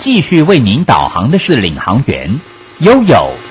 继续为您导航的是领航员悠悠。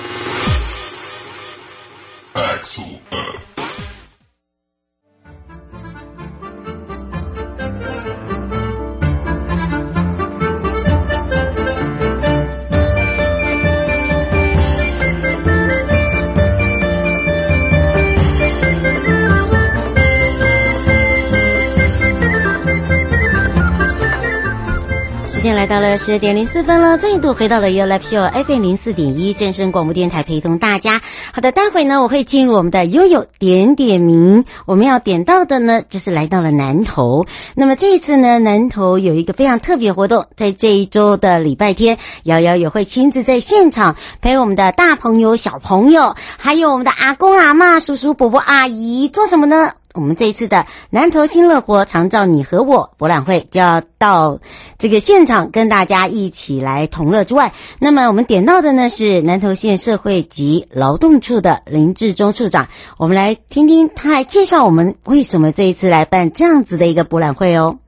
到了十点零四分了，再度回到了 You Live Show FM 零四点一正声广播电台，陪同大家。好的，待会呢，我会进入我们的悠悠点点名。我们要点到的呢，就是来到了南投。那么这一次呢，南投有一个非常特别活动，在这一周的礼拜天，瑶瑶也会亲自在现场陪我们的大朋友、小朋友，还有我们的阿公、阿嬷、叔叔、伯伯、阿姨做什么呢？我们这一次的南投新乐活常照你和我博览会就要到这个现场跟大家一起来同乐之外，那么我们点到的呢是南投县社会及劳动处的林志忠处长，我们来听听他来介绍我们为什么这一次来办这样子的一个博览会哦。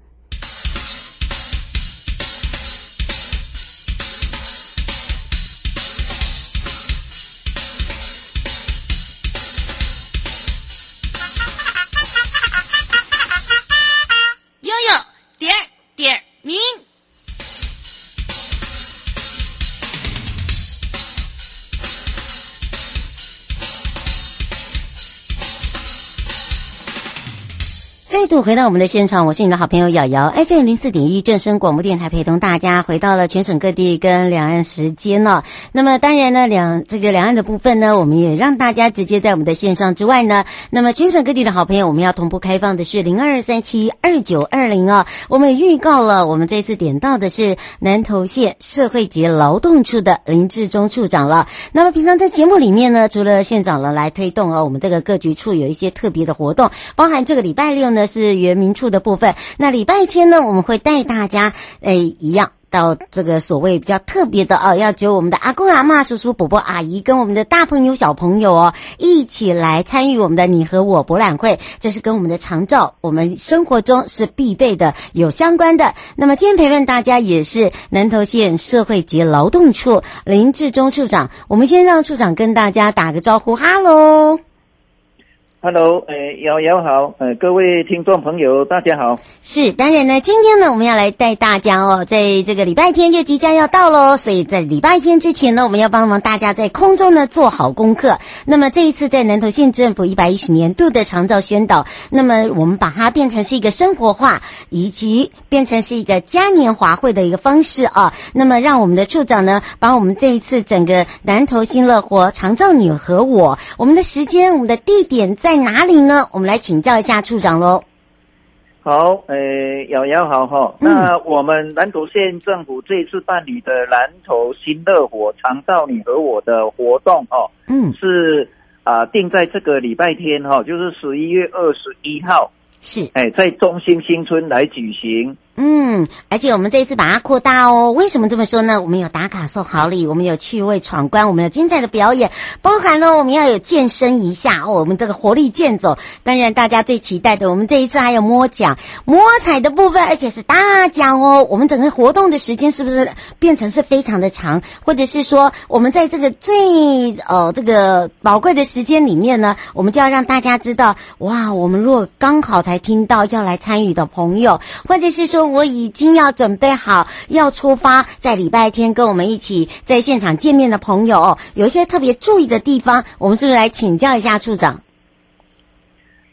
再度回到我们的现场，我是你的好朋友瑶瑶，FM 零四点一正声广播电台，陪同大家回到了全省各地跟两岸时间了。那么当然呢，两这个两岸的部分呢，我们也让大家直接在我们的线上之外呢，那么全省各地的好朋友，我们要同步开放的是零二三七二九二零啊。我们也预告了，我们这次点到的是南投县社会及劳动处的林志忠处长了。那么平常在节目里面呢，除了县长了来推动啊，我们这个各局处有一些特别的活动，包含这个礼拜六呢。是原民处的部分。那礼拜天呢，我们会带大家，诶，一样到这个所谓比较特别的哦，要只有我们的阿公阿嬷、叔叔伯伯、阿姨，跟我们的大朋友小朋友哦，一起来参与我们的你和我博览会。这是跟我们的长照，我们生活中是必备的，有相关的。那么今天陪伴大家也是南投县社会及劳动处林志忠处长。我们先让处长跟大家打个招呼，哈喽。Hello，呃，瑶瑶好，呃，各位听众朋友，大家好。是，当然呢，今天呢，我们要来带大家哦，在这个礼拜天就即将要到喽，所以在礼拜天之前呢，我们要帮忙大家在空中呢做好功课。那么这一次在南投县政府一百一十年度的长照宣导，那么我们把它变成是一个生活化，以及变成是一个嘉年华会的一个方式啊。那么让我们的处长呢，把我们这一次整个南投新乐活长照你和我，我们的时间，我们的地点在。在哪里呢？我们来请教一下处长喽。好，呃，瑶瑶好哈。那我们南投县政府这次办理的南投新乐活长照你和我的活动哦，嗯，是啊、呃，定在这个礼拜天哈，就是十一月二十一号，是哎，在中心新村来举行。嗯，而且我们这一次把它扩大哦。为什么这么说呢？我们有打卡送好礼，我们有趣味闯关，我们有精彩的表演，包含了我们要有健身一下哦，我们这个活力健走。当然，大家最期待的，我们这一次还有摸奖、摸彩的部分，而且是大奖哦。我们整个活动的时间是不是变成是非常的长？或者是说，我们在这个最呃这个宝贵的时间里面呢，我们就要让大家知道，哇，我们如果刚好才听到要来参与的朋友，或者是说。我已经要准备好要出发，在礼拜天跟我们一起在现场见面的朋友，有一些特别注意的地方，我们是不是来请教一下处长？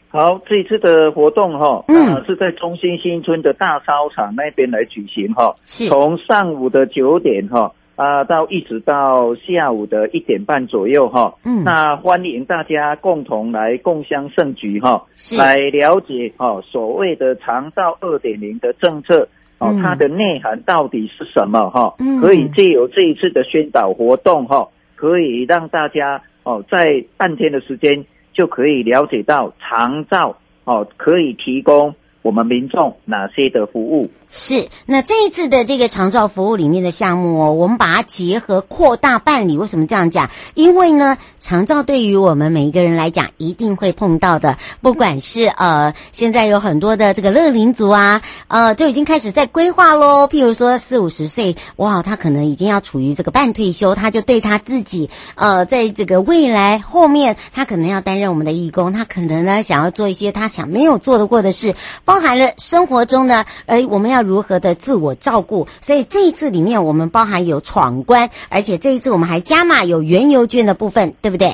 好，这一次的活动哈，嗯，是在中心新村的大操场那边来举行哈，是从上午的九点哈啊到一直到下午的一点半左右哈，嗯，那欢迎大家共同来共襄盛举哈，来了解哦所谓的长照二点零的政策哦，它的内涵到底是什么哈？嗯，可以借由这一次的宣导活动哈，可以让大家哦在半天的时间。就可以了解到长照哦，可以提供我们民众哪些的服务？是，那这一次的这个长照服务里面的项目哦，我们把它结合扩大办理。为什么这样讲？因为呢，长照对于我们每一个人来讲，一定会碰到的。不管是呃，现在有很多的这个乐龄族啊，呃，就已经开始在规划喽。譬如说四五十岁，哇，他可能已经要处于这个半退休，他就对他自己呃，在这个未来后面，他可能要担任我们的义工，他可能呢想要做一些他想没有做得过的事。包含了生活中呢，哎，我们要如何的自我照顾？所以这一次里面，我们包含有闯关，而且这一次我们还加码有原油券的部分，对不对？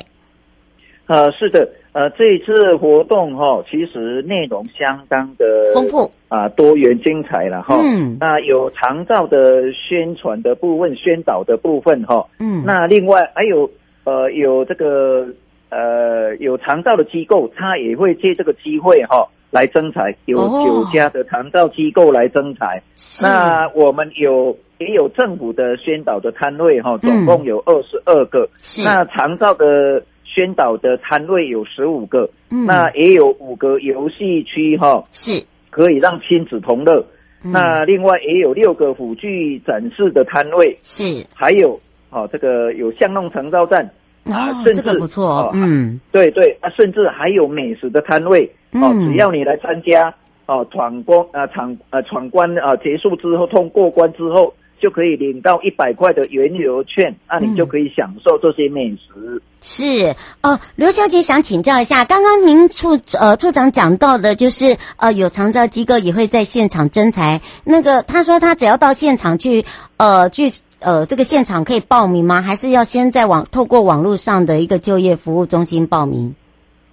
呃，是的，呃，这一次活动哈、哦，其实内容相当的丰富啊，多元精彩了哈。嗯，那有长照的宣传的部分、宣导的部分哈。嗯，那另外还有呃，有这个呃，有长照的机构，他也会借这个机会哈。来征才，有九家的长照机构来征才。哦、那我们有也有政府的宣导的摊位哈，总共有二十二个。嗯、那长照的宣导的摊位有十五个。嗯、那也有五个游戏区哈，是可以让亲子同乐。嗯、那另外也有六个辅具展示的摊位。是，还有哦，这个有巷弄长照站。啊，甚至、这个、不错，哦、嗯，对对，啊，甚至还有美食的摊位，哦，嗯、只要你来参加，哦，闯关啊，闯呃闯关啊，结束之后通过关之后，就可以领到一百块的原油券，那、你就可以享受这些美食。是哦，刘小姐想请教一下，刚刚您处呃处长讲到的，就是呃有长照机构也会在现场征才，那个他说他只要到现场去，呃去。呃，这个现场可以报名吗？还是要先在网透过网络上的一个就业服务中心报名？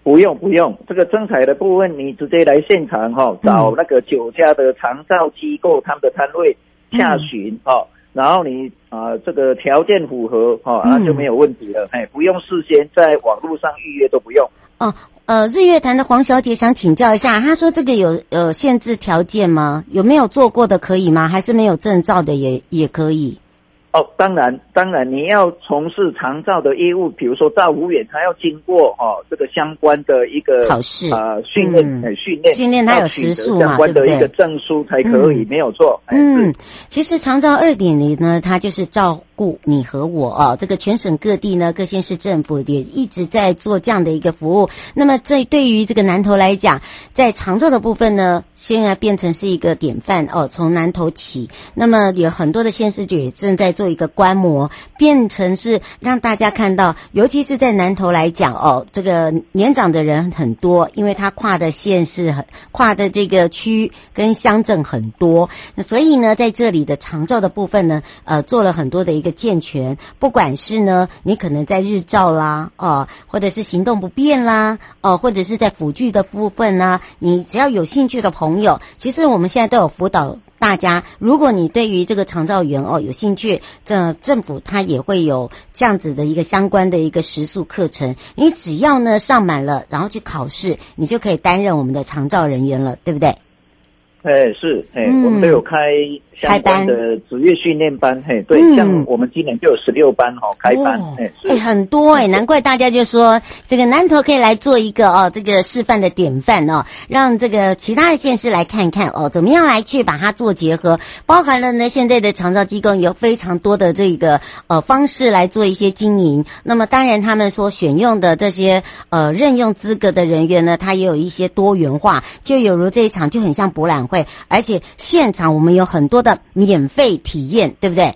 不用不用，这个征彩的部分你直接来现场哈、哦，找那个酒家的长照机构他们的摊位下询哈，然后你啊、呃、这个条件符合哈，那、就没有问题了，哎，不用事先在网络上预约都不用。哦，呃，日月潭的黄小姐想请教一下，她说这个有呃限制条件吗？有没有做过的可以吗？还是没有证照的也也可以？哦，当然，当然，你要从事长照的业务，比如说照护员，他要经过哦这个相关的一个考试。啊训练，训练训练他有时数嘛，相关的一个证书才可以，没有错。嗯，其实长照二点零呢，它就是照顾你和我哦，这个全省各地呢，各县市政府也一直在做这样的一个服务。那么，这对于这个南投来讲，在长照的部分呢，现在变成是一个典范哦。从南投起，那么有很多的县市局也正在做。一个观摩，变成是让大家看到，尤其是在南投来讲哦，这个年长的人很多，因为他跨的县市很跨的这个区跟乡镇很多，那所以呢，在这里的长照的部分呢，呃，做了很多的一一个健全，不管是呢，你可能在日照啦，哦，或者是行动不便啦，哦，或者是在辅具的部分呢，你只要有兴趣的朋友，其实我们现在都有辅导。大家，如果你对于这个长照员哦有兴趣，这政府它也会有这样子的一个相关的一个时数课程。你只要呢上满了，然后去考试，你就可以担任我们的长照人员了，对不对？哎，是哎，我们都有开相关的职业训练班，嘿，对，像我们今年就有十六班哈开班，哎，哎，很多哎，难怪大家就说这个南投可以来做一个哦，这个示范的典范哦，让这个其他的县市来看看哦，怎么样来去把它做结合，包含了呢现在的长照机构有非常多的这个呃方式来做一些经营，那么当然他们所选用的这些呃任用资格的人员呢，他也有一些多元化，就有如这一场就很像博览会。而且现场我们有很多的免费体验，对不对？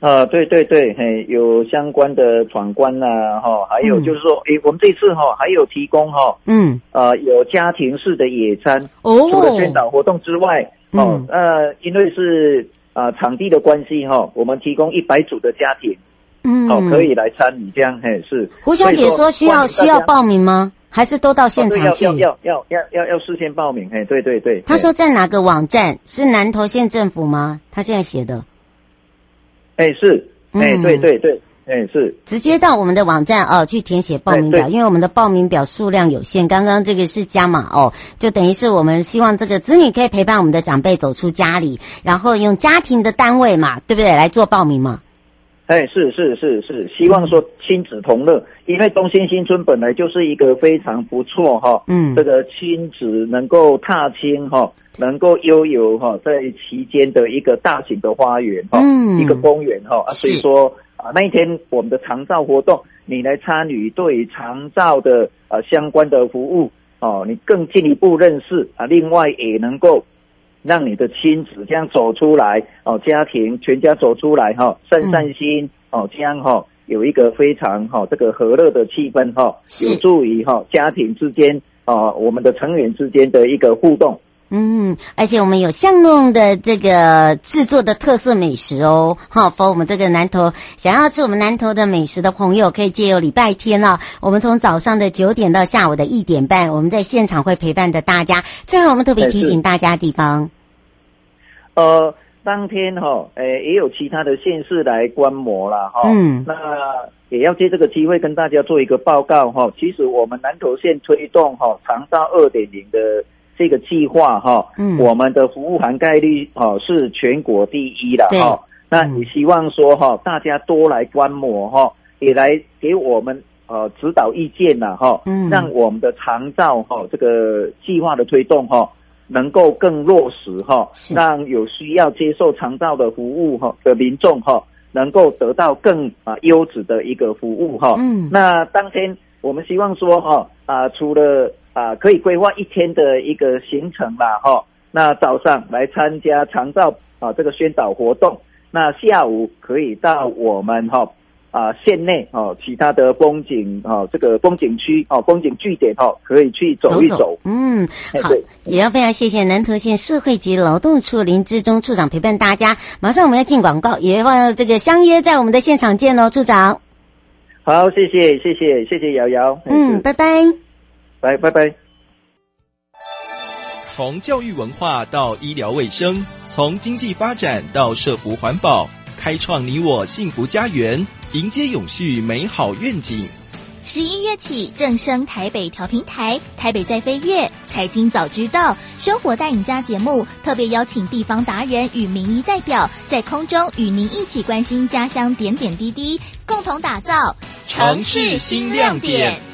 啊，对对对，嘿，有相关的闯关啊，哈，还有就是说，诶、嗯，我们这次哈还有提供哈，嗯，呃，有家庭式的野餐，哦，除了宣导活动之外，哦，嗯、呃，因为是啊、呃、场地的关系哈，我们提供一百组的家庭，嗯，哦，可以来参与，这样，嘿，是。胡小姐说需要需要报名吗？还是都到现场去？要要要要要要事先报名，哎，对对对。他说在哪个网站？是南投县政府吗？他现在写的。哎，是，哎，对对对，哎，是。直接到我们的网站哦，去填写报名表，因为我们的报名表数量有限。刚刚这个是加码哦，就等于是我们希望这个子女可以陪伴我们的长辈走出家里，然后用家庭的单位嘛，对不对？来做报名嘛。哎，是是是是，希望说亲子同乐，因为东兴新村本来就是一个非常不错哈，嗯，这个亲子能够踏青哈，能够悠游哈，在其间的一个大型的花园哈，嗯，一个公园哈，所以说啊，那一天我们的长照活动，你来参与，对长照的呃相关的服务哦，你更进一步认识啊，另外也能够。让你的亲子这样走出来哦，家庭全家走出来哈，散散心哦，这样哈有一个非常哈这个和乐的气氛哈，有助于哈家庭之间啊我们的成员之间的一个互动。嗯，而且我们有巷弄的这个制作的特色美食哦，好，和我们这个南投想要吃我们南投的美食的朋友，可以借由礼拜天哦，我们从早上的九点到下午的一点半，我们在现场会陪伴着大家。最后，我们特别提醒大家的地方。呃，当天哈、哦，诶、呃，也有其他的县市来观摩了哈。嗯，那也要借这个机会跟大家做一个报告哈。其实我们南投县推动哈长沙二点零的这个计划哈，嗯，我们的服务涵盖率哈是全国第一的哈。那也希望说哈，大家多来观摩哈，也来给我们呃指导意见呐哈。嗯，让我们的长照哈这个计划的推动哈。能够更落实哈，让有需要接受长照的服务哈的民众哈，能够得到更啊优质的一个服务哈。嗯，那当天我们希望说哈啊，除了啊可以规划一天的一个行程啦哈，那早上来参加长照啊这个宣导活动，那下午可以到我们哈。啊，县内哦，其他的风景哦，这个风景区哦，风景据点哦，可以去走一走。走走嗯，好，也要非常谢谢南投县社会及劳动处林志忠处长陪伴大家。马上我们要进广告，也要这个相约在我们的现场见喽，处长。好，谢谢，谢谢，谢谢瑶瑶。嗯，拜拜。拜拜拜。从教育文化到医疗卫生，从经济发展到社福环保，开创你我幸福家园。迎接永续美好愿景。十一月起正升台北调频台，台北在飞跃，财经早知道，生活带领家节目特别邀请地方达人与民意代表，在空中与您一起关心家乡点点滴滴，共同打造城市新亮点。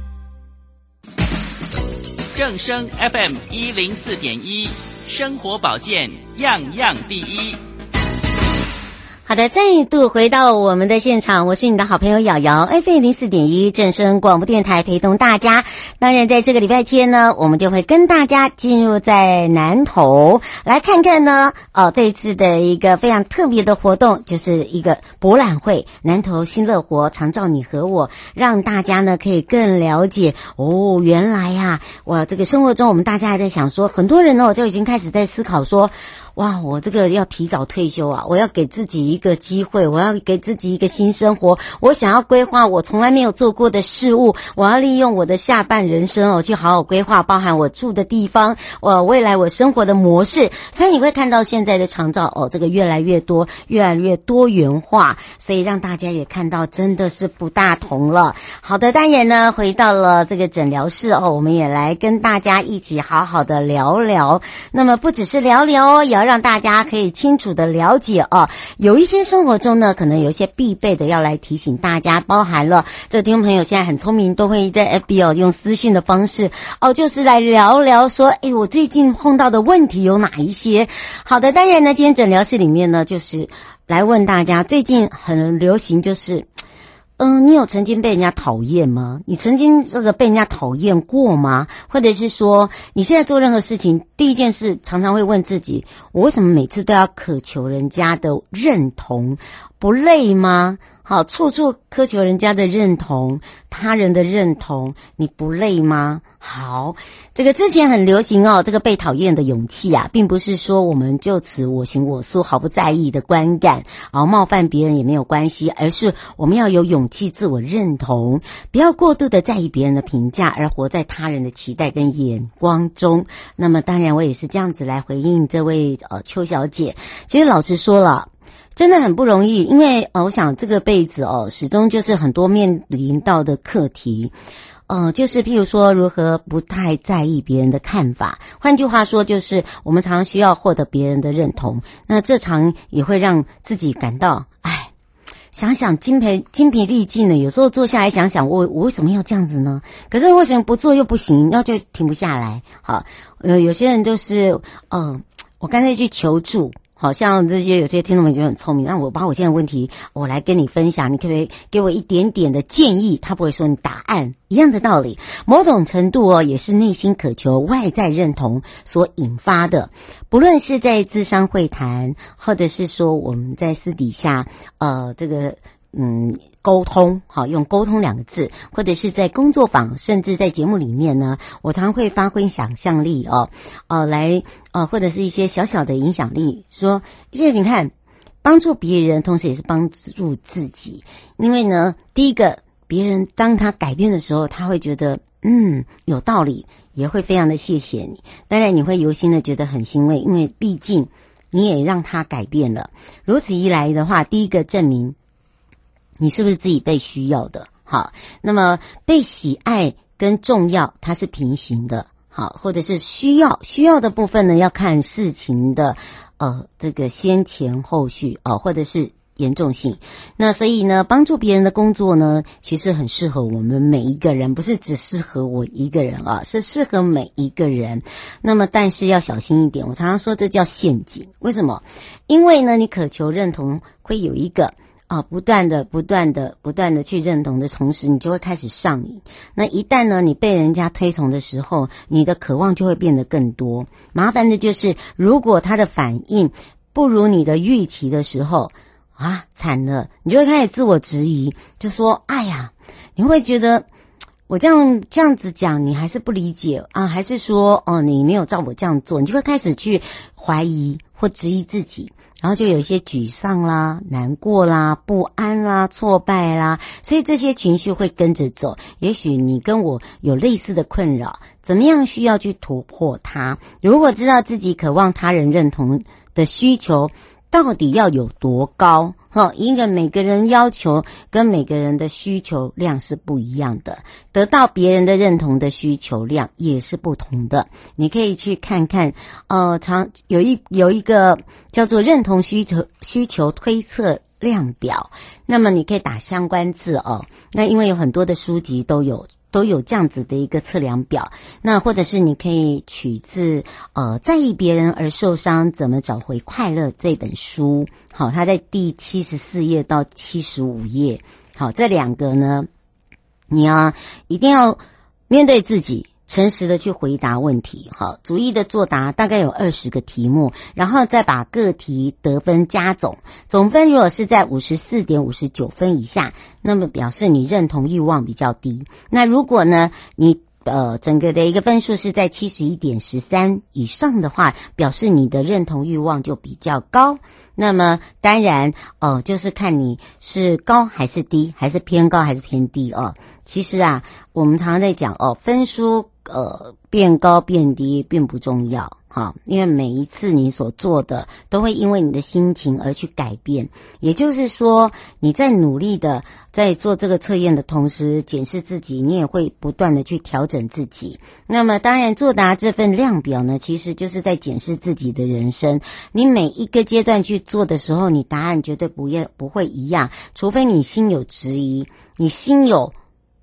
正生 FM 一零四点一，生活保健样样第一。好的，再度回到我们的现场，我是你的好朋友瑶瑶，FM 零四点一正声广播电台陪同大家。当然，在这个礼拜天呢，我们就会跟大家进入在南投来看看呢，哦，这一次的一个非常特别的活动，就是一个博览会——南投新乐活常照你和我，让大家呢可以更了解哦，原来呀、啊，我这个生活中我们大家还在想说，很多人呢我就已经开始在思考说。哇，我这个要提早退休啊！我要给自己一个机会，我要给自己一个新生活。我想要规划我从来没有做过的事物，我要利用我的下半人生哦，去好好规划，包含我住的地方，我未来我生活的模式。所以你会看到现在的长照哦，这个越来越多，越来越多元化，所以让大家也看到真的是不大同了。好的，当然呢，回到了这个诊疗室哦，我们也来跟大家一起好好的聊聊。那么不只是聊聊哦，让大家可以清楚的了解哦，有一些生活中呢，可能有一些必备的要来提醒大家，包含了这听众朋友现在很聪明，都会在 FB 哦用私讯的方式哦，就是来聊聊说，哎，我最近碰到的问题有哪一些？好的，当然呢，今天诊疗室里面呢，就是来问大家，最近很流行就是。嗯，你有曾经被人家讨厌吗？你曾经这个被人家讨厌过吗？或者是说，你现在做任何事情，第一件事常常会问自己：我为什么每次都要渴求人家的认同？不累吗？好，处处苛求人家的认同，他人的认同，你不累吗？好，这个之前很流行哦，这个被讨厌的勇气啊，并不是说我们就此我行我素，毫不在意的观感，啊，冒犯别人也没有关系，而是我们要有勇气自我认同，不要过度的在意别人的评价，而活在他人的期待跟眼光中。那么，当然我也是这样子来回应这位呃邱小姐。其实老实说了。真的很不容易，因为呃，我想这个辈子哦，始终就是很多面临到的课题，呃，就是譬如说如何不太在意别人的看法。换句话说，就是我们常常需要获得别人的认同，那这常也会让自己感到，唉，想想精疲精疲力尽的。有时候坐下来想想，我我为什么要这样子呢？可是为什么不做又不行，那就停不下来。好，呃，有些人就是，嗯、呃，我干脆去求助。好像这些有些听众们就很聪明，那我把我现在问题我来跟你分享，你可不可以给我一点点的建议？他不会说你答案一样的道理，某种程度哦，也是内心渴求外在认同所引发的。不论是在智商会谈，或者是说我们在私底下，呃，这个嗯。沟通，好，用沟通两个字，或者是在工作坊，甚至在节目里面呢，我常会发挥想象力哦，哦，来，呃，或者是一些小小的影响力，说，现在你看，帮助别人，同时也是帮助自己，因为呢，第一个，别人当他改变的时候，他会觉得，嗯，有道理，也会非常的谢谢你，当然你会由心的觉得很欣慰，因为毕竟你也让他改变了，如此一来的话，第一个证明。你是不是自己被需要的？好，那么被喜爱跟重要它是平行的，好，或者是需要需要的部分呢？要看事情的呃这个先前后续哦，或者是严重性。那所以呢，帮助别人的工作呢，其实很适合我们每一个人，不是只适合我一个人啊，是适合每一个人。那么但是要小心一点，我常常说这叫陷阱。为什么？因为呢，你渴求认同会有一个。啊，不断的、不断的、不断的去认同的同时，你就会开始上瘾。那一旦呢，你被人家推崇的时候，你的渴望就会变得更多。麻烦的就是，如果他的反应不如你的预期的时候，啊，惨了，你就会开始自我质疑，就说：“哎呀，你会觉得我这样这样子讲，你还是不理解啊？还是说，哦，你没有照我这样做？你就会开始去怀疑或质疑自己。”然后就有一些沮丧啦、难过啦、不安啦、挫败啦，所以这些情绪会跟着走。也许你跟我有类似的困扰，怎么样需要去突破它？如果知道自己渴望他人认同的需求，到底要有多高？哈，因为每个人要求跟每个人的需求量是不一样的，得到别人的认同的需求量也是不同的。你可以去看看，呃，常有一有一个叫做认同需求需求推测量表，那么你可以打相关字哦。那因为有很多的书籍都有。都有这样子的一个测量表，那或者是你可以取自呃在意别人而受伤，怎么找回快乐这本书。好，它在第七十四页到七十五页。好，这两个呢，你要一定要面对自己。诚实的去回答问题，好，逐一的作答，大概有二十个题目，然后再把各题得分加总，总分如果是在五十四点五十九分以下，那么表示你认同欲望比较低。那如果呢，你呃整个的一个分数是在七十一点十三以上的话，表示你的认同欲望就比较高。那么当然，哦、呃，就是看你是高还是低，还是偏高还是偏低哦。其实啊，我们常常在讲哦，分数。呃，变高变低并不重要，哈，因为每一次你所做的都会因为你的心情而去改变。也就是说，你在努力的在做这个测验的同时，检视自己，你也会不断的去调整自己。那么，当然作答这份量表呢，其实就是在检视自己的人生。你每一个阶段去做的时候，你答案绝对不要不会一样，除非你心有质疑，你心有。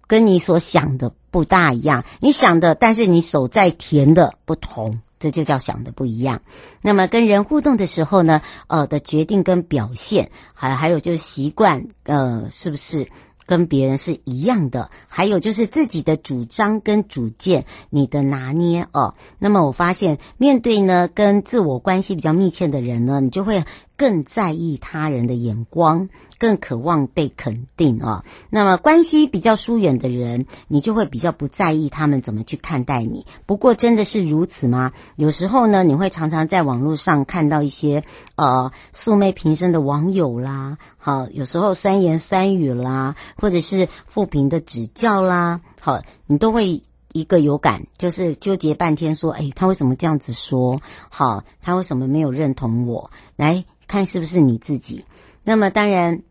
跟你所想的不大一样，你想的，但是你手在填的不同，这就叫想的不一样。那么跟人互动的时候呢，呃的决定跟表现，还还有就是习惯，呃，是不是跟别人是一样的？还有就是自己的主张跟主见，你的拿捏哦。那么我发现，面对呢跟自我关系比较密切的人呢，你就会更在意他人的眼光，更渴望被肯定啊。那么关系比较疏远的人，你就会比较不在意他们怎么去看待你。不过真的是如此吗？有时候呢，你会常常在网络上看到一些呃素昧平生的网友啦，好，有时候酸言酸语啦，或者是负评的指教啦，好，你都会。一个有感，就是纠结半天，说：“哎，他为什么这样子说？好，他为什么没有认同我？来看是不是你自己？那么当然，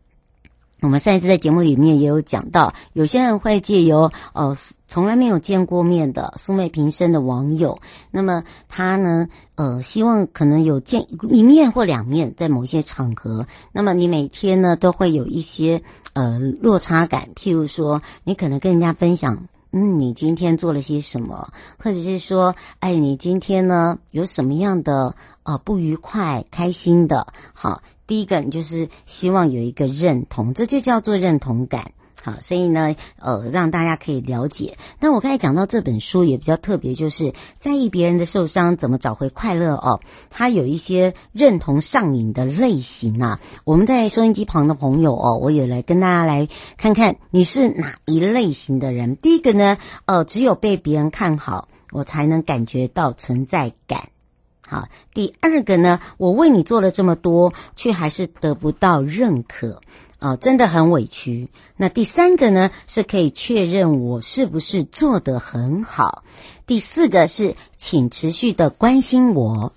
我们上一次在节目里面也有讲到，有些人会借由呃从来没有见过面的素昧平生的网友，那么他呢，呃，希望可能有见一面或两面，在某些场合，那么你每天呢都会有一些呃落差感，譬如说，你可能跟人家分享。”嗯，你今天做了些什么？或者是说，哎，你今天呢有什么样的啊不愉快、开心的？好，第一个你就是希望有一个认同，这就叫做认同感。好，所以呢，呃，让大家可以了解。那我刚才讲到这本书也比较特别，就是在意别人的受伤，怎么找回快乐哦。它有一些认同上瘾的类型啊。我们在收音机旁的朋友哦，我也来跟大家来看看你是哪一类型的人。第一个呢，呃，只有被别人看好，我才能感觉到存在感。好，第二个呢，我为你做了这么多，却还是得不到认可。啊、哦，真的很委屈。那第三个呢，是可以确认我是不是做得很好。第四个是，请持续的关心我。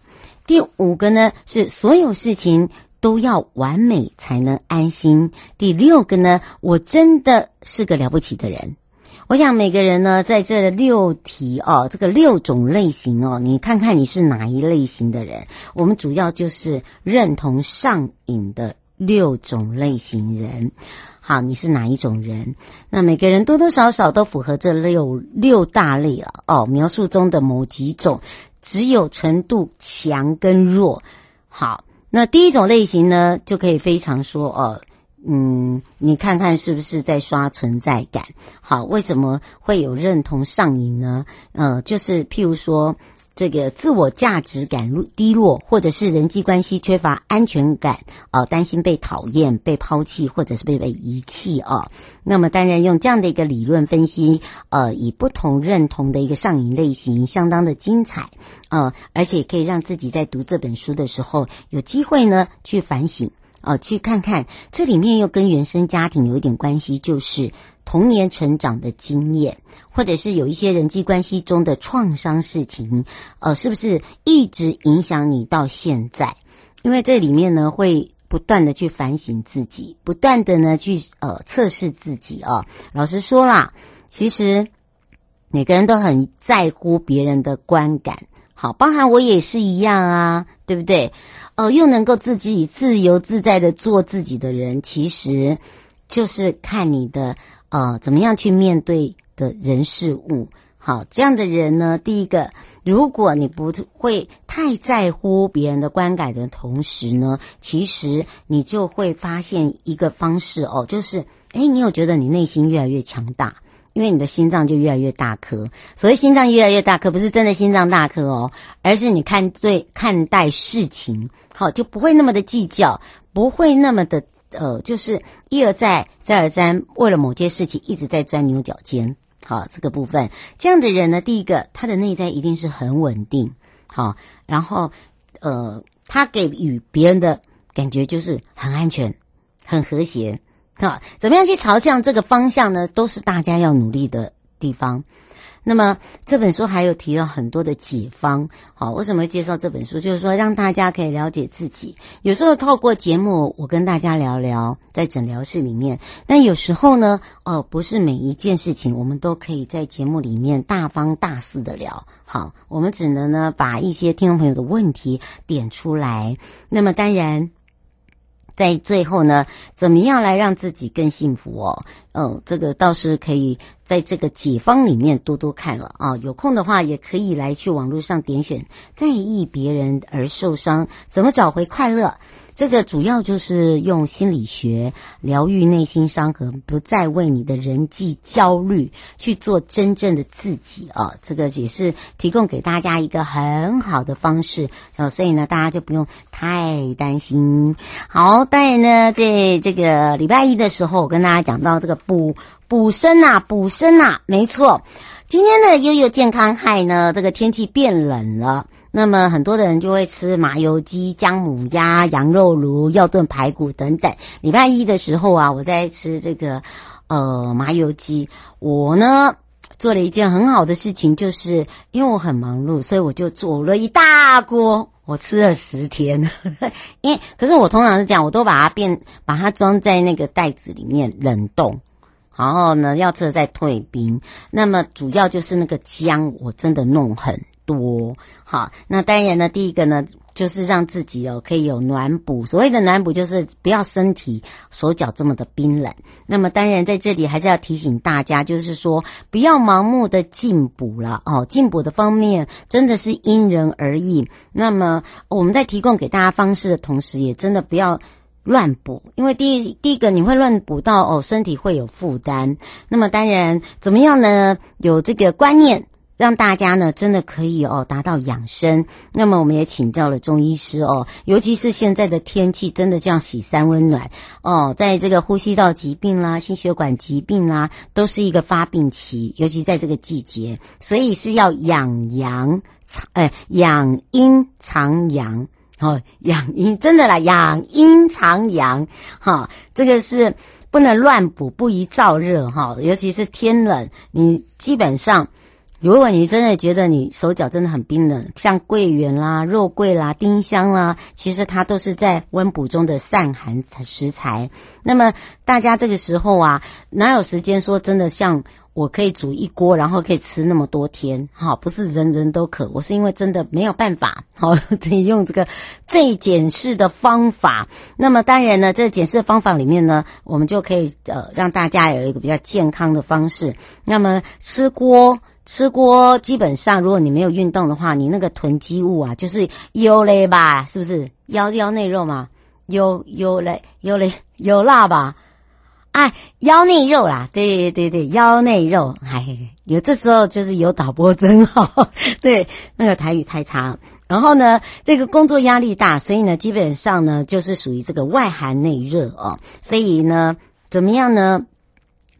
第五个呢，是所有事情都要完美才能安心。第六个呢，我真的是个了不起的人。我想每个人呢，在这六题哦，这个六种类型哦，你看看你是哪一类型的人。我们主要就是认同上瘾的。六种类型人，好，你是哪一种人？那每个人多多少少都符合这六六大类啊哦。描述中的某几种，只有程度强跟弱。好，那第一种类型呢，就可以非常说哦，嗯，你看看是不是在刷存在感？好，为什么会有认同上瘾呢？呃，就是譬如说。这个自我价值感低落，或者是人际关系缺乏安全感，呃，担心被讨厌、被抛弃，或者是被被遗弃啊。那么，当然用这样的一个理论分析，呃，以不同认同的一个上瘾类型，相当的精彩，呃，而且可以让自己在读这本书的时候，有机会呢去反省，呃，去看看这里面又跟原生家庭有一点关系，就是。童年成长的经验，或者是有一些人际关系中的创伤事情，呃，是不是一直影响你到现在？因为这里面呢，会不断的去反省自己，不断的呢去呃测试自己啊。老实说啦，其实每个人都很在乎别人的观感，好，包含我也是一样啊，对不对？呃，又能够自己自由自在的做自己的人，其实就是看你的。呃，怎么样去面对的人事物？好，这样的人呢，第一个，如果你不会太在乎别人的观感的同时呢，其实你就会发现一个方式哦，就是，诶，你有觉得你内心越来越强大，因为你的心脏就越来越大颗。所谓心脏越来越大颗，不是真的心脏大颗哦，而是你看对看待事情，好，就不会那么的计较，不会那么的。呃，就是一而再，再而三，为了某件事情一直在钻牛角尖。好，这个部分，这样的人呢，第一个，他的内在一定是很稳定。好，然后，呃，他给予别人的感觉就是很安全、很和谐。好，怎么样去朝向这个方向呢？都是大家要努力的地方。那么这本书还有提到很多的解方，好，为什么会介绍这本书？就是说让大家可以了解自己。有时候透过节目，我跟大家聊聊在诊疗室里面，但有时候呢，哦，不是每一件事情我们都可以在节目里面大方大肆的聊。好，我们只能呢把一些听众朋友的问题点出来。那么当然。在最后呢，怎么样来让自己更幸福哦？哦，这个倒是可以在这个解方里面多多看了啊。有空的话，也可以来去网络上点选“在意别人而受伤，怎么找回快乐”。这个主要就是用心理学疗愈内心伤痕，不再为你的人际焦虑去做真正的自己啊。这个也是提供给大家一个很好的方式，所以呢，大家就不用太担心。好，当然呢，在这个礼拜一的时候，我跟大家讲到这个补补身呐，补身呐，没错。今天的悠悠健康嗨呢，这个天气变冷了，那么很多的人就会吃麻油鸡、姜母鸭、羊肉炉、药炖排骨等等。礼拜一的时候啊，我在吃这个呃麻油鸡，我呢做了一件很好的事情，就是因为我很忙碌，所以我就做了一大锅，我吃了十天。因为可是我通常是这样，我都把它变，把它装在那个袋子里面冷冻。然后呢，要吃了再退冰。那么主要就是那个姜，我真的弄很多。好，那当然呢，第一个呢，就是让自己哦可以有暖补。所谓的暖补，就是不要身体手脚这么的冰冷。那么当然在这里还是要提醒大家，就是说不要盲目的进补了哦。进补的方面真的是因人而异。那么我们在提供给大家方式的同时，也真的不要。乱补，因为第一第一个你会乱补到哦，身体会有负担。那么当然怎么样呢？有这个观念，让大家呢真的可以哦达到养生。那么我们也请教了中医师哦，尤其是现在的天气真的这样喜三温暖哦，在这个呼吸道疾病啦、心血管疾病啦，都是一个发病期，尤其在这个季节，所以是要养阳藏，哎，养阴藏阳。哦，养阴真的啦，养阴藏阳，哈，这个是不能乱补，不宜燥热，哈，尤其是天冷，你基本上，如果你真的觉得你手脚真的很冰冷，像桂圆啦、肉桂啦、丁香啦，其实它都是在温补中的散寒食材。那么大家这个时候啊，哪有时间说真的像？我可以煮一锅，然后可以吃那么多天，哈，不是人人都可。我是因为真的没有办法，好，可以用这个最简式的方法。那么当然呢，这个简式的方法里面呢，我们就可以呃让大家有一个比较健康的方式。那么吃锅吃锅，基本上如果你没有运动的话，你那个囤积物啊，就是腰嘞吧，是不是腰腰内肉嘛？腰腰嘞腰嘞有辣吧？哎，腰内肉啦，对对对，腰内肉，哎，有这时候就是有导播真好，对，那个台语太差。然后呢，这个工作压力大，所以呢，基本上呢，就是属于这个外寒内热哦。所以呢，怎么样呢？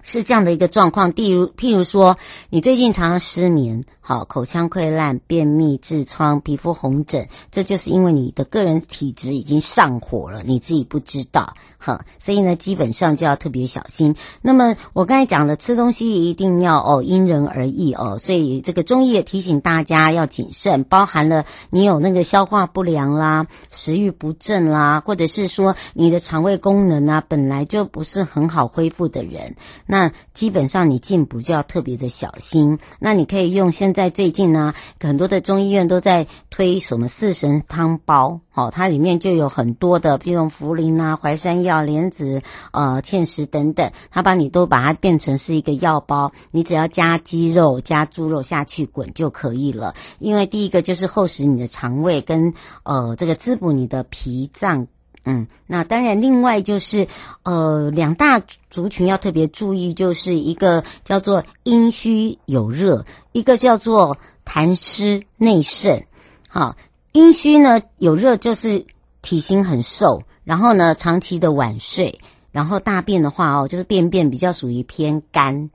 是这样的一个状况，例如，譬如说，你最近常常失眠。好，口腔溃烂、便秘、痔疮、皮肤红疹，这就是因为你的个人体质已经上火了，你自己不知道。哈，所以呢，基本上就要特别小心。那么我刚才讲了，吃东西一定要哦，因人而异哦。所以这个中医也提醒大家要谨慎，包含了你有那个消化不良啦、食欲不振啦，或者是说你的肠胃功能啊本来就不是很好恢复的人，那基本上你进补就要特别的小心。那你可以用现在。在最近呢，很多的中医院都在推什么四神汤包，好，它里面就有很多的，比如茯苓啊、淮山药、莲子、呃、芡实等等，它把你都把它变成是一个药包，你只要加鸡肉、加猪肉下去滚就可以了。因为第一个就是厚实你的肠胃，跟呃这个滋补你的脾脏。嗯，那当然，另外就是，呃，两大族群要特别注意，就是一个叫做阴虚有热，一个叫做痰湿内盛。好，阴虚呢有热，就是体型很瘦，然后呢长期的晚睡，然后大便的话哦，就是便便比较属于偏干。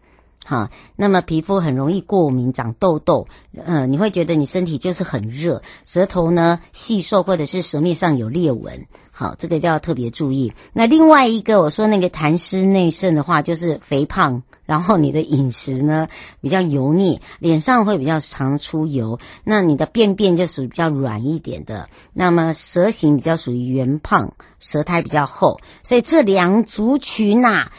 好，那么皮肤很容易过敏、长痘痘，嗯、呃，你会觉得你身体就是很热，舌头呢细瘦，或者是舌面上有裂纹。好，这个就要特别注意。那另外一个，我说那个痰湿内盛的话，就是肥胖，然后你的饮食呢比较油腻，脸上会比较常出油，那你的便便就属于比较软一点的，那么舌形比较属于圆胖，舌苔比较厚，所以这两族群呐、啊。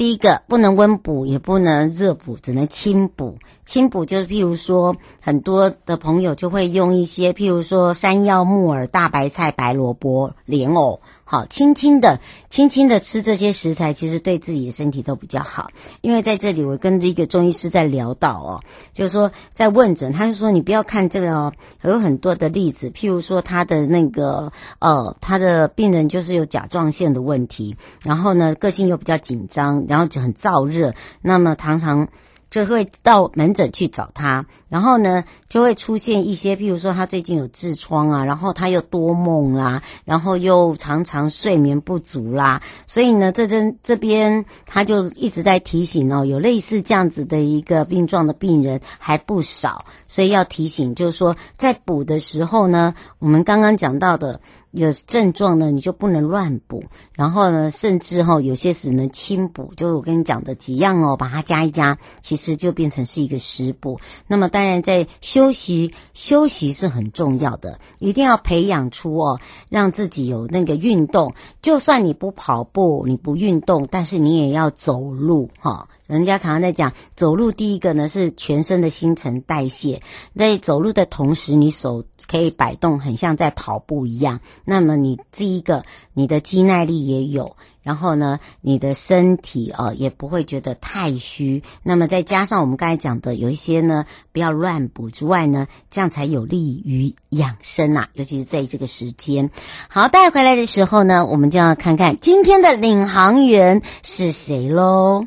第一个不能温补，也不能热补，只能清补。清补就是譬如说，很多的朋友就会用一些，譬如说山药、木耳、大白菜、白萝卜、莲藕，好，轻轻的、轻轻的吃这些食材，其实对自己的身体都比较好。因为在这里，我跟一个中医师在聊到哦，就是说在问诊，他就说你不要看这个哦，有很多的例子，譬如说他的那个呃，他的病人就是有甲状腺的问题，然后呢，个性又比较紧张，然后就很燥热，那么常常。就会到门诊去找他，然后呢，就会出现一些，譬如说他最近有痔疮啊，然后他又多梦啦，然后又常常睡眠不足啦，所以呢，这这这边他就一直在提醒哦，有类似这样子的一个病状的病人还不少，所以要提醒，就是说在补的时候呢，我们刚刚讲到的。有症状呢，你就不能乱补。然后呢，甚至哈，有些只能轻补，就是我跟你讲的几样哦，把它加一加，其实就变成是一个食补。那么当然，在休息，休息是很重要的，一定要培养出哦，让自己有那个运动。就算你不跑步，你不运动，但是你也要走路哈。人家常常在讲，走路第一个呢是全身的新陈代谢，在走路的同时，你手可以摆动，很像在跑步一样。那么你第一个，你的肌耐力也有，然后呢，你的身体啊也不会觉得太虚。那么再加上我们刚才讲的有一些呢，不要乱补之外呢，这样才有利于养生呐，尤其是在这个时间。好，带回来的时候呢，我们就要看看今天的领航员是谁喽。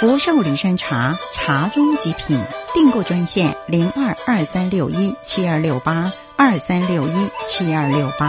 福寿岭山茶，茶中极品。订购专线零二二三六一七二六八二三六一七二六八。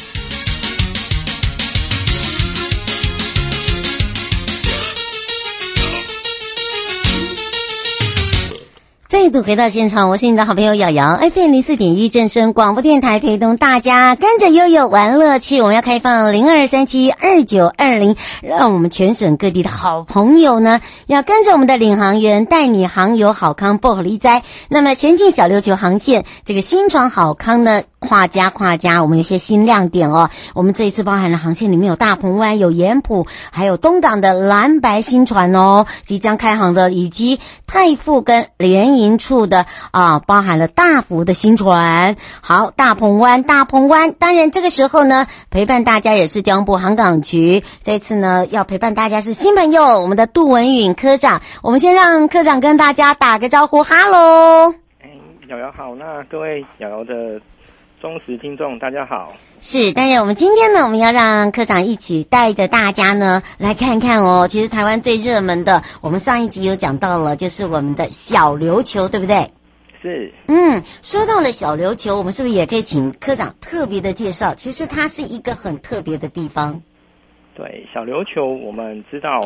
再度回到现场，我是你的好朋友瑶瑶，FM 零四点一正声广播电台，陪同大家跟着悠悠玩乐趣。我们要开放零二三七二九二零，让我们全省各地的好朋友呢，要跟着我们的领航员带你航游好康不好利哉。那么前进小琉球航线，这个新船好康呢？跨家跨家，我们有些新亮点哦。我们这一次包含了航线里面有大鹏湾、有盐埔，还有东港的蓝白新船哦，即将开航的，以及太傅跟联谊。营处的啊，包含了大幅的新船，好，大鹏湾，大鹏湾。当然这个时候呢，陪伴大家也是交通部航港局，这次呢要陪伴大家是新朋友，我们的杜文允科长。我们先让科长跟大家打个招呼，哈喽。哎，瑶瑶好，那各位瑶瑶的忠实听众，大家好。是，当然，我们今天呢，我们要让科长一起带着大家呢来看看哦。其实台湾最热门的，我们上一集有讲到了，就是我们的小琉球，对不对？是。嗯，说到了小琉球，我们是不是也可以请科长特别的介绍？其实它是一个很特别的地方。对，小琉球，我们知道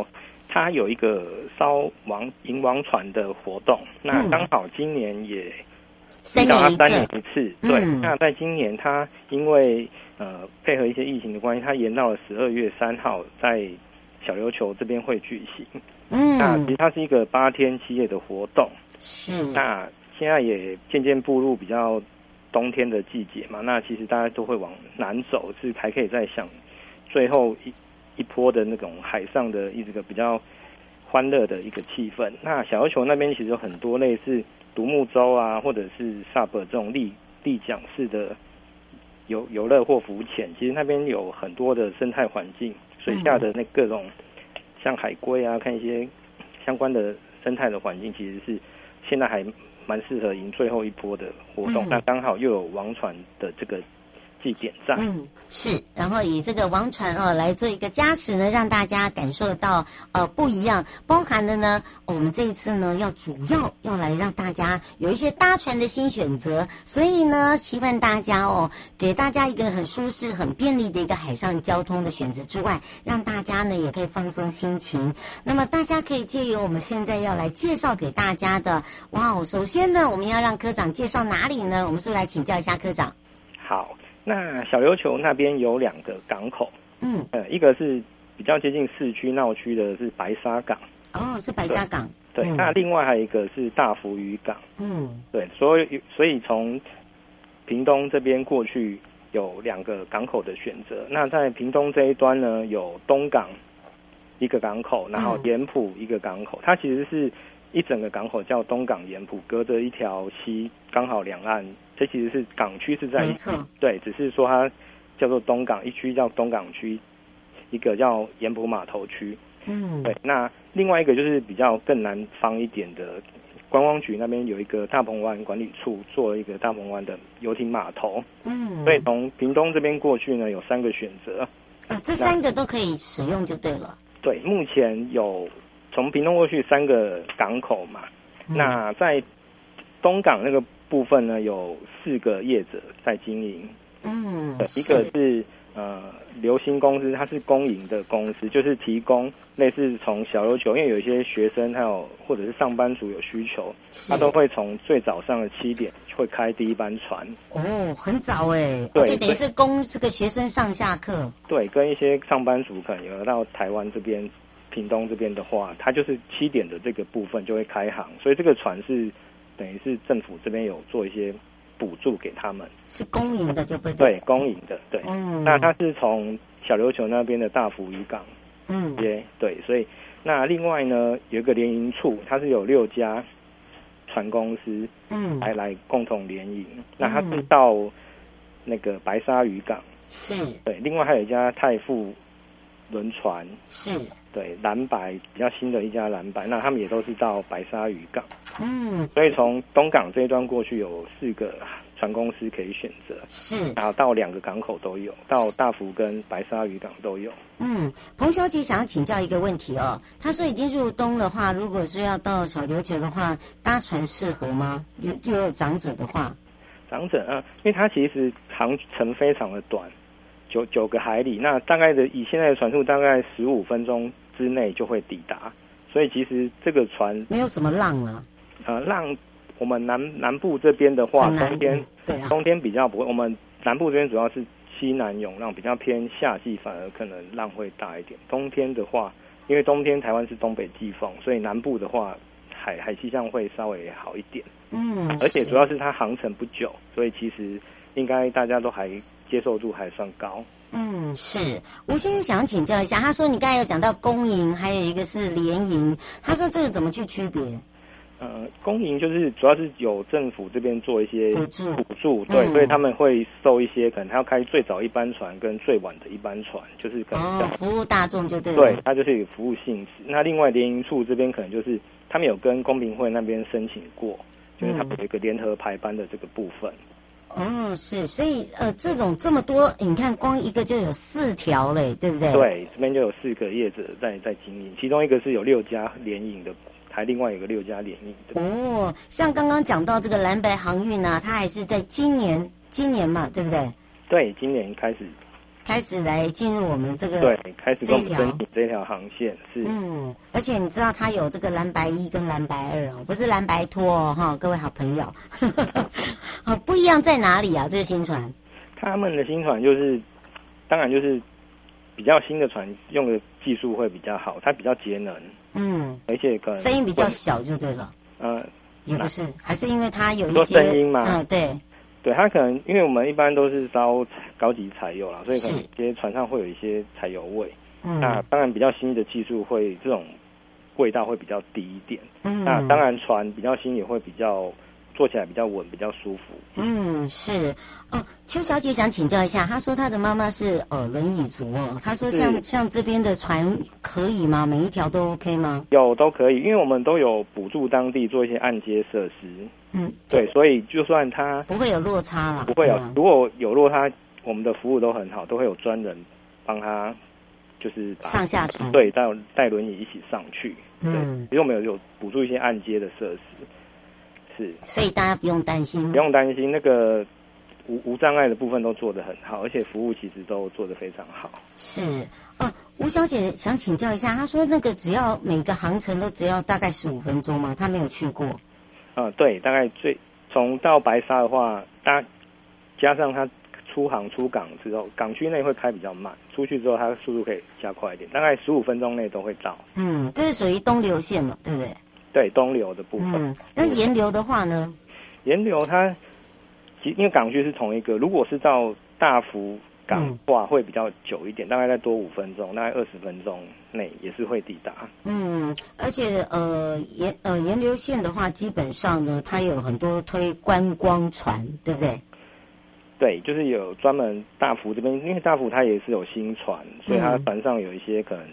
它有一个烧王迎王船的活动，那刚好今年也遇到它三年一次。嗯、对，那在今年它因为呃，配合一些疫情的关系，它延到了十二月三号，在小琉球这边会举行。嗯，那其实它是一个八天七夜的活动。是。那现在也渐渐步入比较冬天的季节嘛，那其实大家都会往南走，是还可以再想最后一一波的那种海上的一个比较欢乐的一个气氛。那小琉球那边其实有很多类似独木舟啊，或者是 SUP 这种立立桨式的。游游乐或浮潜，其实那边有很多的生态环境，水下的那各种像海龟啊，看一些相关的生态的环境，其实是现在还蛮适合迎最后一波的活动。那刚好又有王船的这个。点赞，嗯，是，然后以这个王船哦来做一个加持呢，让大家感受到呃不一样，包含的呢，我们这一次呢要主要要来让大家有一些搭船的新选择，所以呢，期盼大家哦，给大家一个很舒适、很便利的一个海上交通的选择之外，让大家呢也可以放松心情。那么大家可以借由我们现在要来介绍给大家的，哇哦，首先呢，我们要让科长介绍哪里呢？我们是不是来请教一下科长？好。那小琉球那边有两个港口，嗯，呃，一个是比较接近市区闹区的，是白沙港。哦，是白沙港。对，对嗯、那另外还有一个是大福渔港。嗯，对，所以所以从屏东这边过去有两个港口的选择。那在屏东这一端呢，有东港一个港口，然后盐埔一个港口，嗯、它其实是。一整个港口叫东港盐埔，隔着一条溪，刚好两岸。这其实是港区是在一起，对，只是说它叫做东港一区叫东港区，一个叫盐埔码头区。嗯，对。那另外一个就是比较更南方一点的观光局那边有一个大鹏湾管理处做了一个大鹏湾的游艇码头。嗯，所以从屏东这边过去呢，有三个选择。啊，这三个都可以使用就对了。对，目前有。从屏东过去三个港口嘛，嗯、那在东港那个部分呢，有四个业者在经营。嗯，一个是呃流星公司，它是公营的公司，就是提供类似从小琉球，因为有一些学生还有或者是上班族有需求，他都会从最早上的七点会开第一班船。哦，很早哎，对，就等于是供这个学生上下课。对，跟一些上班族可能有到台湾这边。屏东这边的话，它就是七点的这个部分就会开航，所以这个船是等于是政府这边有做一些补助给他们，是公营的就不对，对，公营的对。嗯，那它是从小琉球那边的大福渔港，嗯，对对，所以那另外呢有一个联营处，它是有六家船公司，嗯，来来共同联营，那它是到那个白沙渔港，是。对，另外还有一家泰富轮船，是。对，蓝白比较新的一家蓝白，那他们也都是到白沙渔港。嗯，所以从东港这一端过去有四个船公司可以选择。是，然后到两个港口都有，到大福跟白沙渔港都有。嗯，彭小姐想要请教一个问题哦，她说已经入冬的话，如果是要到小琉球的话，搭船适合吗？有就有长者的话，长者啊，因为它其实航程非常的短，九九个海里，那大概的以现在的船速，大概十五分钟。之内就会抵达，所以其实这个船没有什么浪啊。呃，浪我们南南部这边的话，冬天对啊，冬天比较不会。我们南部这边主要是西南涌浪，比较偏夏季，反而可能浪会大一点。冬天的话，因为冬天台湾是东北季风，所以南部的话海海气象会稍微好一点。嗯，而且主要是它航程不久，所以其实应该大家都还接受度还算高。嗯，是吴先生想请教一下，他说你刚才有讲到公营，还有一个是联营，他说这个怎么去区别？呃，公营就是主要是有政府这边做一些补助，补助，对，嗯所以他们会收一些，可能他要开最早一班船跟最晚的一班船，就是可能、哦，服务大众就对了。对，它就是有服务性质。那另外联营处这边可能就是他们有跟公平会那边申请过，就是他们有一个联合排班的这个部分。哦，是，所以呃，这种这么多，你看光一个就有四条嘞，对不对？对，这边就有四个业者在在经营，其中一个是有六家联营的，还另外有个六家联营的。哦，像刚刚讲到这个蓝白航运呢，它还是在今年，今年嘛，对不对？对，今年开始。开始来进入我们这个对，开始跟我们这申请这条航线是。嗯，而且你知道它有这个蓝白一跟蓝白二哦，不是蓝白拖哦哈，各位好朋友，啊 不一样在哪里啊？这个新船，他们的新船就是，当然就是比较新的船，用的技术会比较好，它比较节能，嗯，而且可能声音比较小就对了，呃，也不是，还是因为它有一些声音嘛，嗯，对。对，它可能因为我们一般都是烧高级柴油啦，所以可能一些船上会有一些柴油味。嗯，那当然比较新的技术会这种味道会比较低一点。嗯，那当然船比较新也会比较坐起来比较稳，比较舒服。嗯，是哦。邱小姐想请教一下，她说她的妈妈是呃轮椅族哦，她说像像这边的船可以吗？每一条都 OK 吗？有都可以，因为我们都有补助当地做一些按揭设施。嗯，对，所以就算他不会有落差啦，不会有。如果有落差，我们的服务都很好，都会有专人帮他，就是上下床，对，带带轮椅一起上去。嗯，因为我们有有补助一些按揭的设施，是。所以大家不用担心，不用担心那个无无障碍的部分都做得很好，而且服务其实都做得非常好。是啊，吴小姐想请教一下，她说那个只要每个航程都只要大概十五分钟吗？她没有去过。呃，对，大概最从到白沙的话，大加上它出航出港之后，港区内会开比较慢，出去之后它的速度可以加快一点，大概十五分钟内都会到。嗯，这是属于东流线嘛，对不对？对，东流的部分。嗯，那沿流的话呢？沿流它，其因为港区是同一个，如果是到大福。港话会比较久一点，大概再多五分钟，大概二十分钟内也是会抵达。嗯，而且呃沿呃沿流线的话，基本上呢，它有很多推观光船，对不对？对，就是有专门大福这边，因为大福它也是有新船，所以它船上有一些可能。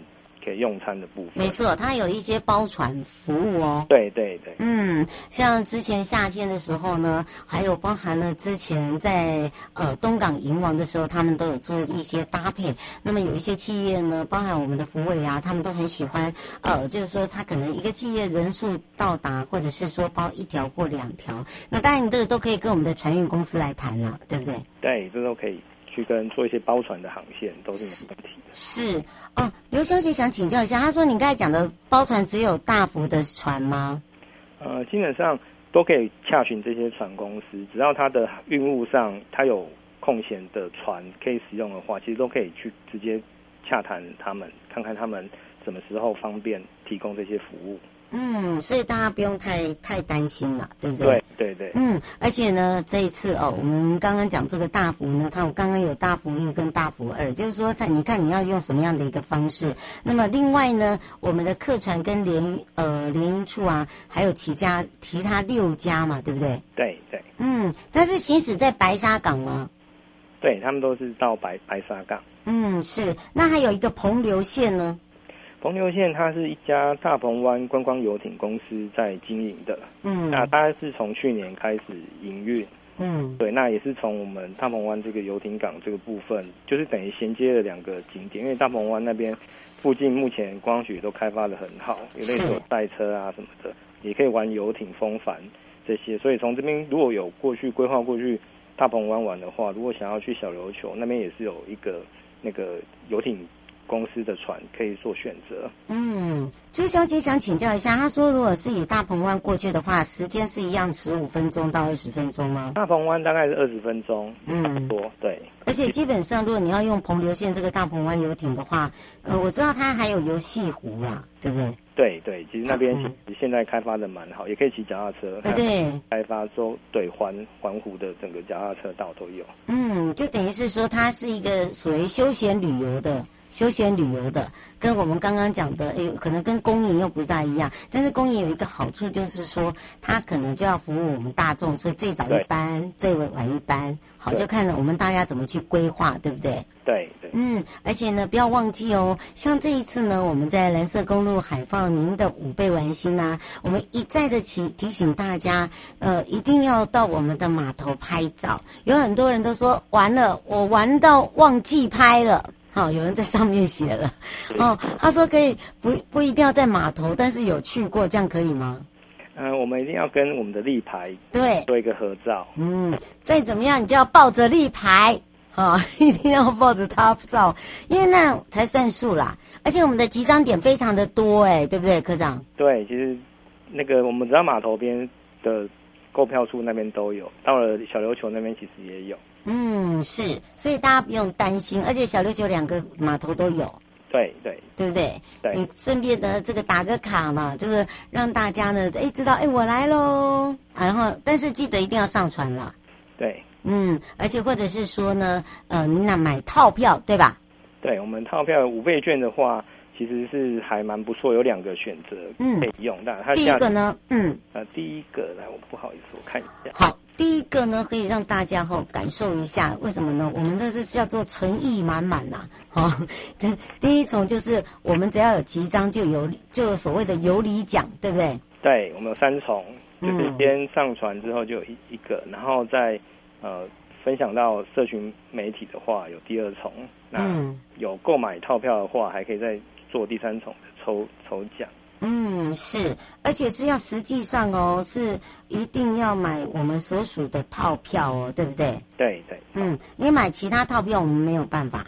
可以用餐的部分，没错，它有一些包船服务哦。对对对，嗯，像之前夏天的时候呢，还有包含了之前在呃东港银王的时候，他们都有做一些搭配。那么有一些企业呢，包含我们的福委啊，他们都很喜欢，呃，就是说他可能一个企业人数到达，或者是说包一条或两条，那当然你这个都可以跟我们的船运公司来谈了，对不对？对，这都可以。去跟做一些包船的航线都是没问题的。是哦，刘小姐想请教一下，她说你刚才讲的包船只有大幅的船吗？呃，基本上都可以洽询这些船公司，只要它的运务上它有空闲的船可以使用的话，其实都可以去直接洽谈他们，看看他们什么时候方便提供这些服务。嗯，所以大家不用太太担心了，对不对？对对对。嗯，而且呢，这一次哦，我们刚刚讲这个大福呢，它有刚刚有大福一跟大福二，就是说它，你看你要用什么样的一个方式。那么另外呢，我们的客船跟联呃联营处啊，还有其他其他六家嘛，对不对？对对。嗯，它是行驶在白沙港吗？对，他们都是到白白沙港。嗯，是。那还有一个彭流线呢？蓬流线，它是一家大鹏湾观光游艇公司在经营的。嗯，那大概是从去年开始营运。嗯，对，那也是从我们大鹏湾这个游艇港这个部分，就是等于衔接了两个景点。因为大鹏湾那边附近目前观光局都开发的很好，有类似有赛车啊什么的，也可以玩游艇、风帆这些。所以从这边如果有过去规划过去大鹏湾玩的话，如果想要去小琉球那边也是有一个那个游艇。公司的船可以做选择。嗯，朱小姐想请教一下，她说如果是以大鹏湾过去的话，时间是一样十五分钟到二十分钟吗？大鹏湾大概是二十分钟，嗯，多对。而且基本上，如果你要用彭流线这个大鹏湾游艇的话，呃，我知道它还有游戏湖啦，对不对？对对，其实那边现在开发的蛮好，也可以骑脚踏车。对，开发周对环环湖的整个脚踏车道都有。嗯，就等于是说它是一个属于休闲旅游的。休闲旅游的，跟我们刚刚讲的，诶，可能跟公营又不大一样。但是公营有一个好处，就是说它可能就要服务我们大众，所以最早一班，最晚一班，好，就看我们大家怎么去规划，对不对？对对。嗯，而且呢，不要忘记哦，像这一次呢，我们在蓝色公路海放您的五倍玩心啊，我们一再的提提醒大家，呃，一定要到我们的码头拍照。有很多人都说，完了，我玩到忘记拍了。好，有人在上面写了，哦，他说可以不不一定要在码头，但是有去过，这样可以吗？嗯、呃，我们一定要跟我们的立牌对做一个合照。嗯，再怎么样，你就要抱着立牌，啊、哦，一定要抱着它照，因为那才算数啦。而且我们的集章点非常的多，哎，对不对，科长？对，其实那个我们只要码头边的购票处那边都有，到了小琉球那边其实也有。嗯，是，所以大家不用担心，而且小琉球两个码头都有，对对，对不对？对，你顺便的这个打个卡嘛，就是让大家呢，哎，知道，哎，我来喽，啊，然后，但是记得一定要上传了，对，嗯，而且或者是说呢，呃，你那买套票对吧？对，我们套票五倍券的话，其实是还蛮不错，有两个选择可以用，嗯、但它第一个呢，嗯，呃，第一个来，我不好意思，我看一下，好。第一个呢，可以让大家哈感受一下，为什么呢？我们这是叫做诚意满满呐，哈。这第一重就是我们只要有集章，就有就有所谓的有礼奖，对不对？对，我们有三重，就是先上传之后就有一一个，然后再呃分享到社群媒体的话有第二重，那有购买套票的话还可以再做第三重的抽抽奖。嗯，是，而且是要实际上哦，是一定要买我们所属的套票哦，对不对？对对。嗯，你买其他套票我们没有办法，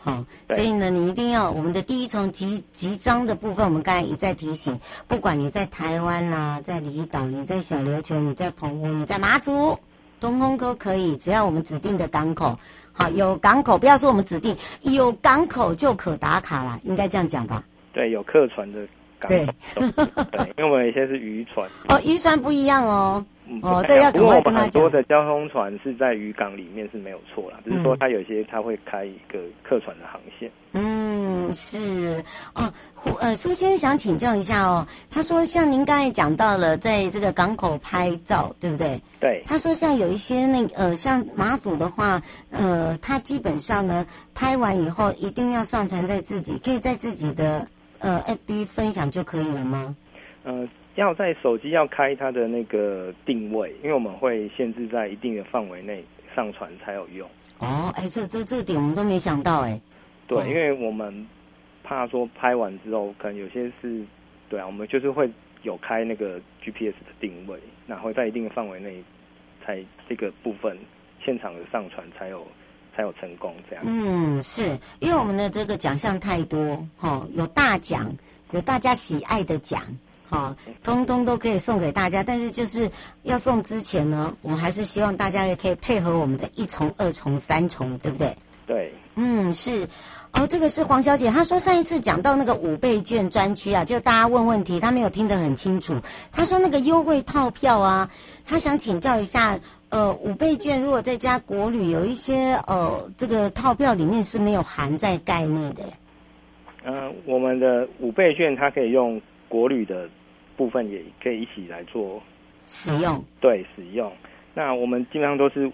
好、哦，所以呢，你一定要我们的第一重集集章的部分，我们刚才也在提醒，不管你在台湾啦、啊，在离岛，你在小琉球，你在澎湖，你在马祖，东通都可以，只要我们指定的港口，好，有港口，不要说我们指定有港口就可打卡啦，应该这样讲吧？对，有客船的。对，对，因为我们有些是渔船哦，渔船不一样哦，嗯、哦，这要赶快跟他讲。很多的交通船是在渔港里面是没有错啦，只、是说它有些它会开一个客船的航线。嗯，是哦，呃，苏先生想请教一下哦，他说像您刚才讲到了在这个港口拍照，对不对？对。他说像有一些那个、呃，像马祖的话，呃，他基本上呢拍完以后一定要上传在自己，可以在自己的。呃，FB 分享就可以了吗？呃，要在手机要开它的那个定位，因为我们会限制在一定的范围内上传才有用。哦，哎，这这这点我们都没想到哎。对，因为我们怕说拍完之后，可能有些是，对啊，我们就是会有开那个 GPS 的定位，然后在一定的范围内才这个部分现场的上传才有。才有成功这样。嗯，是因为我们的这个奖项太多，哈，有大奖，有大家喜爱的奖，哈，通通都可以送给大家。但是就是要送之前呢，我们还是希望大家也可以配合我们的一重、二重、三重，对不对？对。嗯，是。哦，这个是黄小姐，她说上一次讲到那个五倍券专区啊，就大家问问题，她没有听得很清楚。她说那个优惠套票啊，她想请教一下。呃，五倍券如果再加国旅，有一些呃，这个套票里面是没有含在概念的。嗯、呃，我们的五倍券它可以用国旅的部分，也可以一起来做使用。对，使用。那我们基本上都是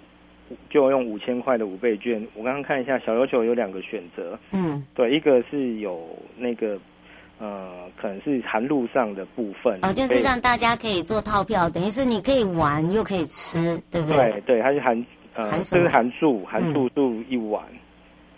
就用五千块的五倍券。我刚刚看一下，小琉球有两个选择。嗯，对，一个是有那个。呃，可能是含路上的部分哦，就是让大家可以做套票，等于是你可以玩又可以吃，对不对？对对，它是含呃，这是含住含住住一晚，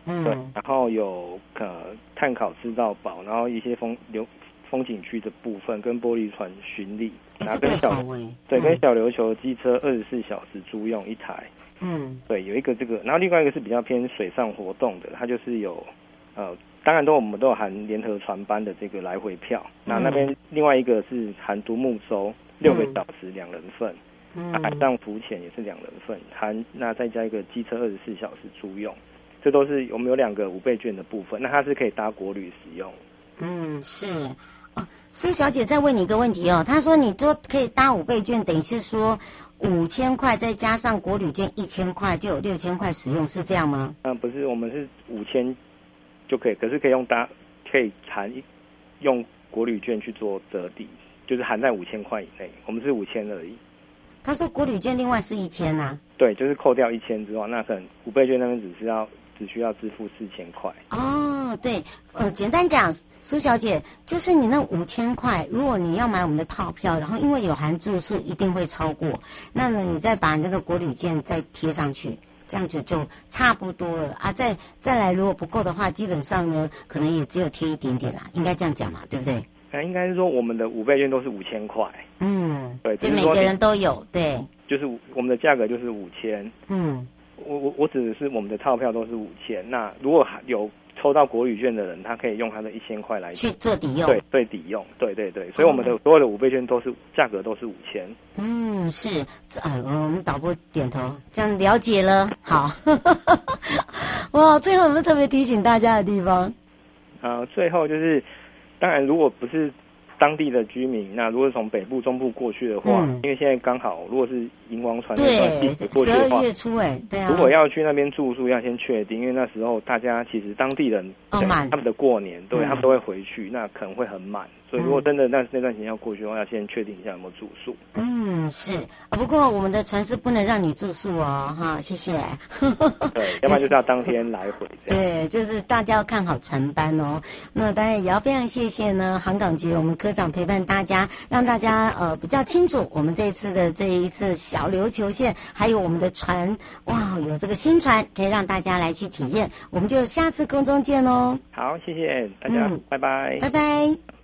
嗯，对，然后有呃碳烤吃到饱，然后一些风流风景区的部分跟玻璃船巡礼，然后跟小、嗯、对跟小琉球机车二十四小时租用一台，嗯，对，有一个这个，然后另外一个是比较偏水上活动的，它就是有呃。当然都我们都有含联合船班的这个来回票，那、嗯、那边另外一个是含独木舟六个小时两人份，嗯，海上浮潜也是两人份，含那再加一个机车二十四小时租用，这都是我们有两个五倍券的部分，那它是可以搭国旅使用。嗯，是哦，苏小姐再问你一个问题哦，她说你说可以搭五倍券，等于是说五千块再加上国旅券一千块就有六千块使用，是这样吗？嗯，不是，我们是五千。就可以，可是可以用搭可以含用国旅券去做折抵，就是含在五千块以内。我们是五千而已。他说国旅券另外是一千呐。对，就是扣掉一千之后，那可能五倍券那边只是要只需要支付四千块。哦，对，呃，简单讲，苏小姐，就是你那五千块，如果你要买我们的套票，然后因为有含住宿，一定会超过。那么你再把那个国旅券再贴上去，这样子就差不多了啊。再再来，如果不够的话，基本上呢，可能也只有贴一点点啦，应该这样讲嘛，对不对？那应该是说我们的五倍券都是五千块。嗯，对，对，每个人都有，对，就是我们的价格就是五千。嗯，我我我指的是我们的套票都是五千。那如果有抽到国语券的人，他可以用他的一千块来去做抵用，对对抵用，对对对。所以我们的所有的五倍券都是价格都是五千。嗯，是，哎，我们导播点头，这样了解了。好，哇，最后有没有特别提醒大家的地方？呃，最后就是。当然，如果不是当地的居民，那如果是从北部、中部过去的话，嗯、因为现在刚好，如果是迎王船那段季节过去的话，十二月初哎，对啊。如果要去那边住宿，要先确定，因为那时候大家其实当地人，哦满、他们的过年，对、嗯、他们都会回去，那可能会很满。所以，如果真的那那段时间要过去的话，要先确定一下有没有住宿。嗯，是啊。不过我们的船是不能让你住宿哦，哈，谢谢。对，要不然就是要当天来回。对，就是大家要看好船班哦。那当然也要非常谢谢呢，航港局我们科长陪伴大家，让大家呃比较清楚我们这一次的这一次小琉球线，还有我们的船，哇，有这个新船可以让大家来去体验。我们就下次空中见哦。好，谢谢大家，嗯、拜拜，拜拜。